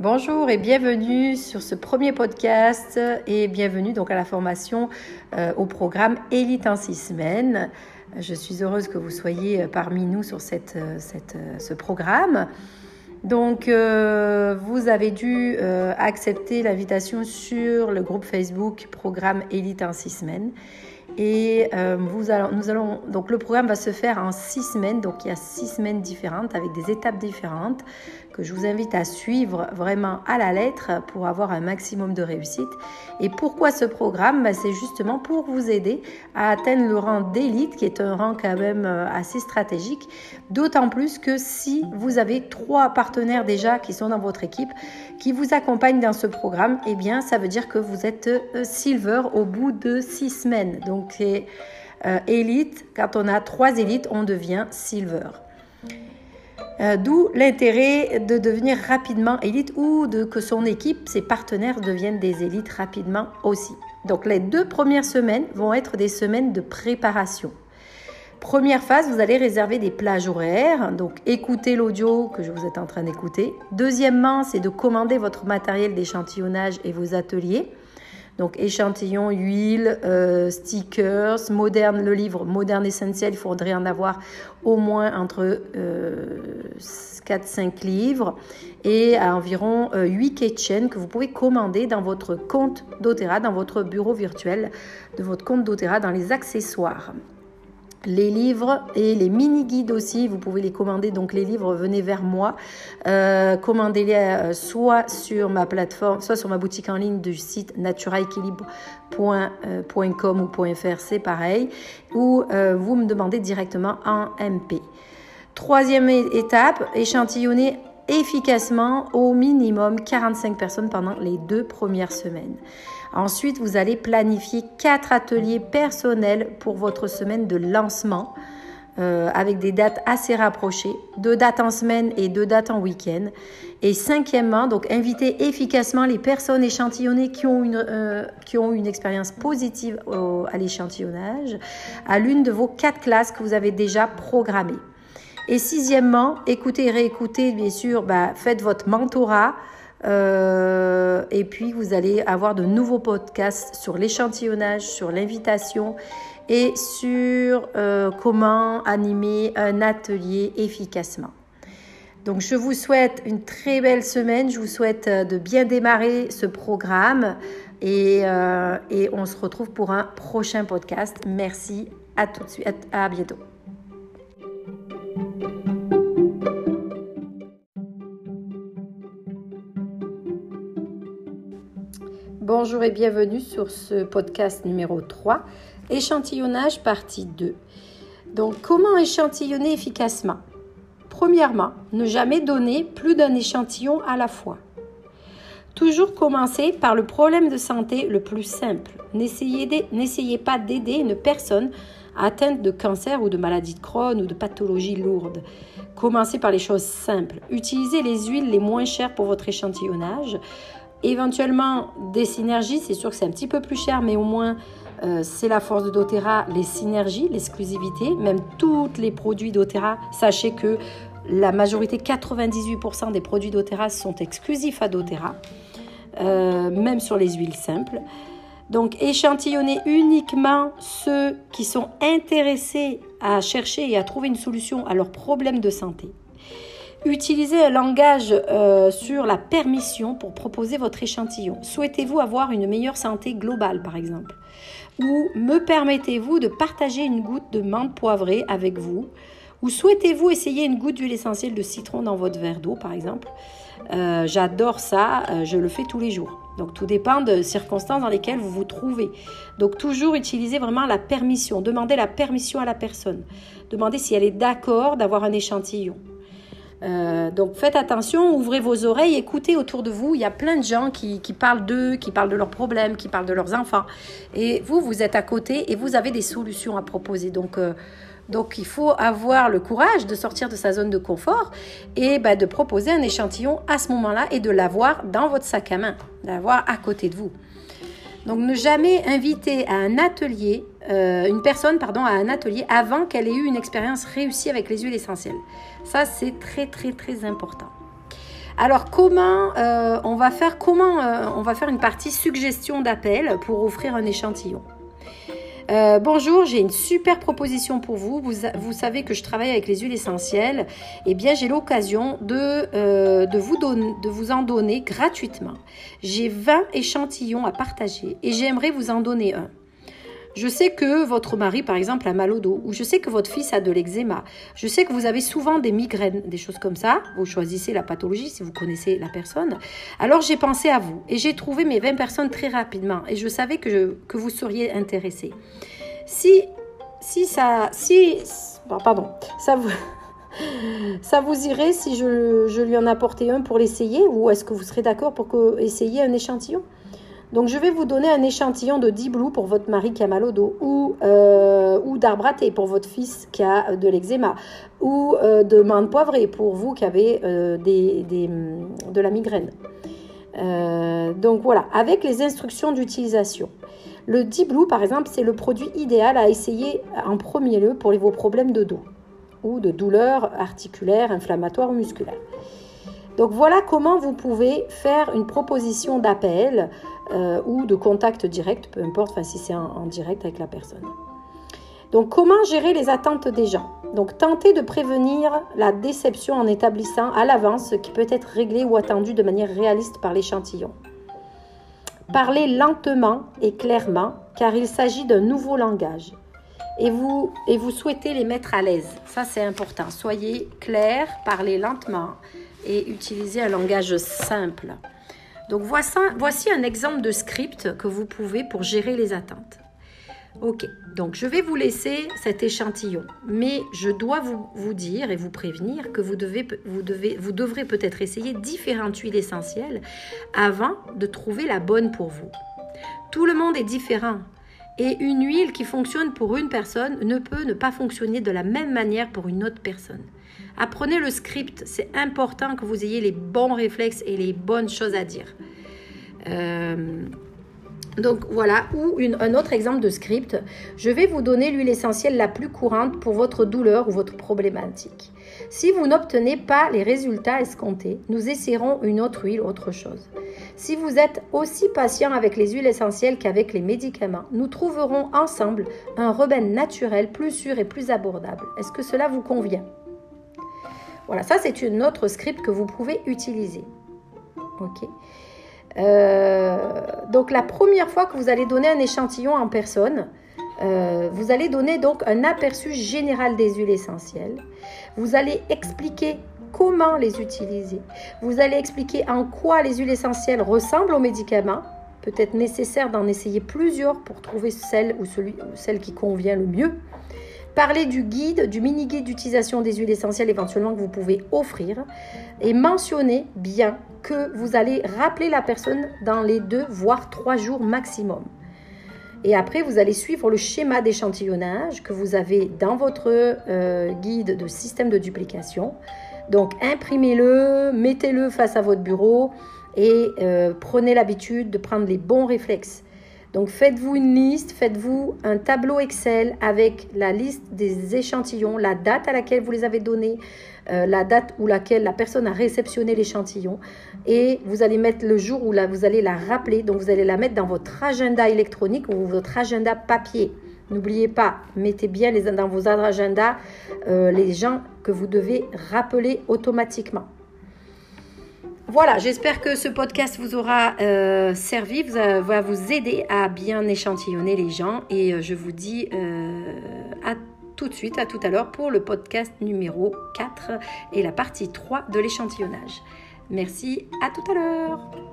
Bonjour et bienvenue sur ce premier podcast et bienvenue donc à la formation euh, au programme Élite en six semaines. Je suis heureuse que vous soyez parmi nous sur euh, cette, euh, ce programme. Donc, vous avez dû accepter l'invitation sur le groupe Facebook Programme Élite en six semaines. Et vous allons, nous allons, donc le programme va se faire en six semaines, donc il y a six semaines différentes avec des étapes différentes je vous invite à suivre vraiment à la lettre pour avoir un maximum de réussite. Et pourquoi ce programme? Ben, C'est justement pour vous aider à atteindre le rang d'élite, qui est un rang quand même euh, assez stratégique, d'autant plus que si vous avez trois partenaires déjà qui sont dans votre équipe, qui vous accompagnent dans ce programme, eh bien ça veut dire que vous êtes euh, silver au bout de six semaines. Donc c'est euh, élite, quand on a trois élites, on devient silver. Euh, d'où l'intérêt de devenir rapidement élite ou de que son équipe, ses partenaires deviennent des élites rapidement aussi. Donc les deux premières semaines vont être des semaines de préparation. Première phase, vous allez réserver des plages horaires, donc écoutez l'audio que je vous êtes en train d'écouter. Deuxièmement, c'est de commander votre matériel d'échantillonnage et vos ateliers. Donc échantillons, huile, euh, stickers, moderne, le livre moderne essentiel, il faudrait en avoir au moins entre 4-5 euh, livres et environ 8 euh, keychains que vous pouvez commander dans votre compte doTERRA, dans votre bureau virtuel de votre compte doTERRA dans les accessoires les livres et les mini-guides aussi, vous pouvez les commander. Donc les livres, venez vers moi. Euh, commandez-les euh, soit sur ma plateforme, soit sur ma boutique en ligne du site naturaequilibre.com ou .fr, c'est pareil. Ou euh, vous me demandez directement en MP. Troisième étape, échantillonner efficacement au minimum 45 personnes pendant les deux premières semaines. Ensuite, vous allez planifier quatre ateliers personnels pour votre semaine de lancement euh, avec des dates assez rapprochées, deux dates en semaine et deux dates en week-end. Et cinquièmement, donc invitez efficacement les personnes échantillonnées qui ont une, euh, qui ont une expérience positive à l'échantillonnage à l'une de vos quatre classes que vous avez déjà programmées. Et sixièmement, écoutez et réécoutez, bien sûr, bah, faites votre mentorat. Euh, et puis, vous allez avoir de nouveaux podcasts sur l'échantillonnage, sur l'invitation et sur euh, comment animer un atelier efficacement. Donc, je vous souhaite une très belle semaine. Je vous souhaite euh, de bien démarrer ce programme et, et on se retrouve pour un prochain podcast. Merci. À tout de suite. à bientôt. Bonjour et bienvenue sur ce podcast numéro 3, échantillonnage partie 2. Donc comment échantillonner efficacement? Premièrement, ne jamais donner plus d'un échantillon à la fois. Toujours commencer par le problème de santé le plus simple. N'essayez pas d'aider une personne atteinte de cancer ou de maladie de Crohn ou de pathologie lourde. Commencez par les choses simples. Utilisez les huiles les moins chères pour votre échantillonnage. Éventuellement, des synergies, c'est sûr que c'est un petit peu plus cher, mais au moins, euh, c'est la force de doTERRA, les synergies, l'exclusivité, même tous les produits doTERRA. Sachez que la majorité, 98% des produits doTERRA sont exclusifs à doTERRA, euh, même sur les huiles simples. Donc, échantillonnez uniquement ceux qui sont intéressés à chercher et à trouver une solution à leurs problèmes de santé. Utilisez un langage euh, sur la permission pour proposer votre échantillon. Souhaitez-vous avoir une meilleure santé globale, par exemple? Ou me permettez-vous de partager une goutte de menthe poivrée avec vous? Ou souhaitez-vous essayer une goutte d'huile essentielle de citron dans votre verre d'eau, par exemple? Euh, J'adore ça, euh, je le fais tous les jours. Donc tout dépend de circonstances dans lesquelles vous vous trouvez. Donc toujours utiliser vraiment la permission. Demandez la permission à la personne. Demandez si elle est d'accord d'avoir un échantillon. Euh, donc faites attention, ouvrez vos oreilles, écoutez autour de vous. Il y a plein de gens qui, parlent d'eux, qui parlent de leurs problèmes, qui parlent de leurs enfants. Et vous, vous êtes à côté et vous avez des solutions à proposer. Donc, euh, donc il faut avoir le courage de sortir de sa zone de confort et bah, de proposer un échantillon à ce moment-là et de l'avoir dans votre sac à main, l'avoir à côté de vous. Donc ne jamais inviter à un atelier, euh, une personne pardon, à un atelier avant qu'elle ait eu une expérience réussie avec les huiles essentielles. Ça, c'est très très très important. Alors comment euh, on va faire comment on va faire une partie suggestion d'appel pour offrir un échantillon? bonjour, j'ai une super proposition pour vous. vous. vous. savez que je travaille avec les huiles essentielles. Eh bien, j'ai l'occasion de, de, vous de vous en donner gratuitement. J'ai 20 échantillons à partager et j'aimerais vous en donner un. Je sais que votre mari, par exemple, a mal au dos, ou je sais que votre fils a de l'eczéma. Je sais que vous avez souvent des migraines, des choses comme ça. Vous choisissez la pathologie si vous connaissez la personne. Alors j'ai pensé à vous et j'ai trouvé mes 20 personnes très rapidement et je savais que, que vous seriez intéressé. Si, si ça, si, pardon, ça vous, ça vous irait si je, je lui en apportais un pour l'essayer ou est-ce que vous serez d'accord pour que, essayer un échantillon? Donc je vais vous donner un échantillon de Diblou pour votre mari qui a mal au dos, ou, euh, d'arbre pour votre fils qui a de l'eczéma, ou euh, de menthe poivrée pour vous qui avez euh, des, de la migraine. donc voilà, avec les instructions d'utilisation. Le Diblou, par exemple, c'est le produit idéal à essayer en premier lieu pour vos problèmes de dos ou de douleurs articulaires, inflammatoires ou musculaires. Donc voilà comment vous pouvez faire une proposition d'appel euh, ou de contact direct, peu importe si c'est en, direct avec la personne. Donc comment gérer les attentes des gens? Donc tenter de prévenir la déception en établissant à l'avance ce qui peut être réglé ou attendu de manière réaliste par l'échantillon. Parlez lentement et clairement car il s'agit d'un nouveau langage. Et vous, et vous souhaitez les mettre à l'aise. Ça, c'est important. Soyez clair, parlez lentement et utilisez un langage simple. Donc voici, un exemple de script que vous pouvez pour gérer les attentes. Ok, donc je vais vous laisser cet échantillon, mais je dois vous, dire et vous prévenir que vous, devez, vous, devez, vous devrez peut-être essayer différentes huiles essentielles avant de trouver la bonne pour vous. Tout le monde est différent et une huile qui fonctionne pour une personne ne peut ne pas fonctionner de la même manière pour une autre personne. Apprenez le script, c'est important que vous ayez les bons réflexes et les bonnes choses à dire. Euh, donc voilà, ou un autre exemple de script. Je vais vous donner l'huile essentielle la plus courante pour votre douleur ou votre problématique. Si vous n'obtenez pas les résultats escomptés, nous essaierons une autre huile, autre chose. Si vous êtes aussi patient avec les huiles essentielles qu'avec les médicaments, nous trouverons ensemble un remède naturel plus sûr et plus abordable. Est-ce que cela vous convient? Voilà, ça c'est une autre script que vous pouvez utiliser. Ok. Euh, donc la première fois que vous allez donner un échantillon en personne, euh, vous allez donner donc un aperçu général des huiles essentielles. Vous allez expliquer comment les utiliser. Vous allez expliquer en quoi les huiles essentielles ressemblent aux médicaments. Peut-être nécessaire d'en essayer plusieurs pour trouver celle ou celui, celle qui convient le mieux. Parlez du guide, du mini-guide d'utilisation des huiles essentielles éventuellement que vous pouvez offrir. Et mentionnez bien que vous allez rappeler la personne dans les deux, voire trois jours maximum. Et après, vous allez suivre le schéma d'échantillonnage que vous avez dans votre euh, guide de système de duplication. Donc, imprimez-le, mettez-le face à votre bureau et euh, prenez l'habitude de prendre les bons réflexes. Donc faites-vous une liste, faites-vous un tableau Excel avec la liste des échantillons, la date à laquelle vous les avez donnés, euh, la date où laquelle la personne a réceptionné l'échantillon et vous allez mettre le jour où vous allez la rappeler. Donc vous allez la mettre dans votre agenda électronique ou votre agenda papier. N'oubliez pas, mettez bien les, dans vos agendas euh, les gens que vous devez rappeler automatiquement. Voilà, j'espère que ce podcast vous aura euh, servi, va vous aider à bien échantillonner les gens et euh, je vous dis euh, à tout de suite, à tout à l'heure pour le podcast numéro 4 et la partie 3 de l'échantillonnage. Merci, à tout à l'heure.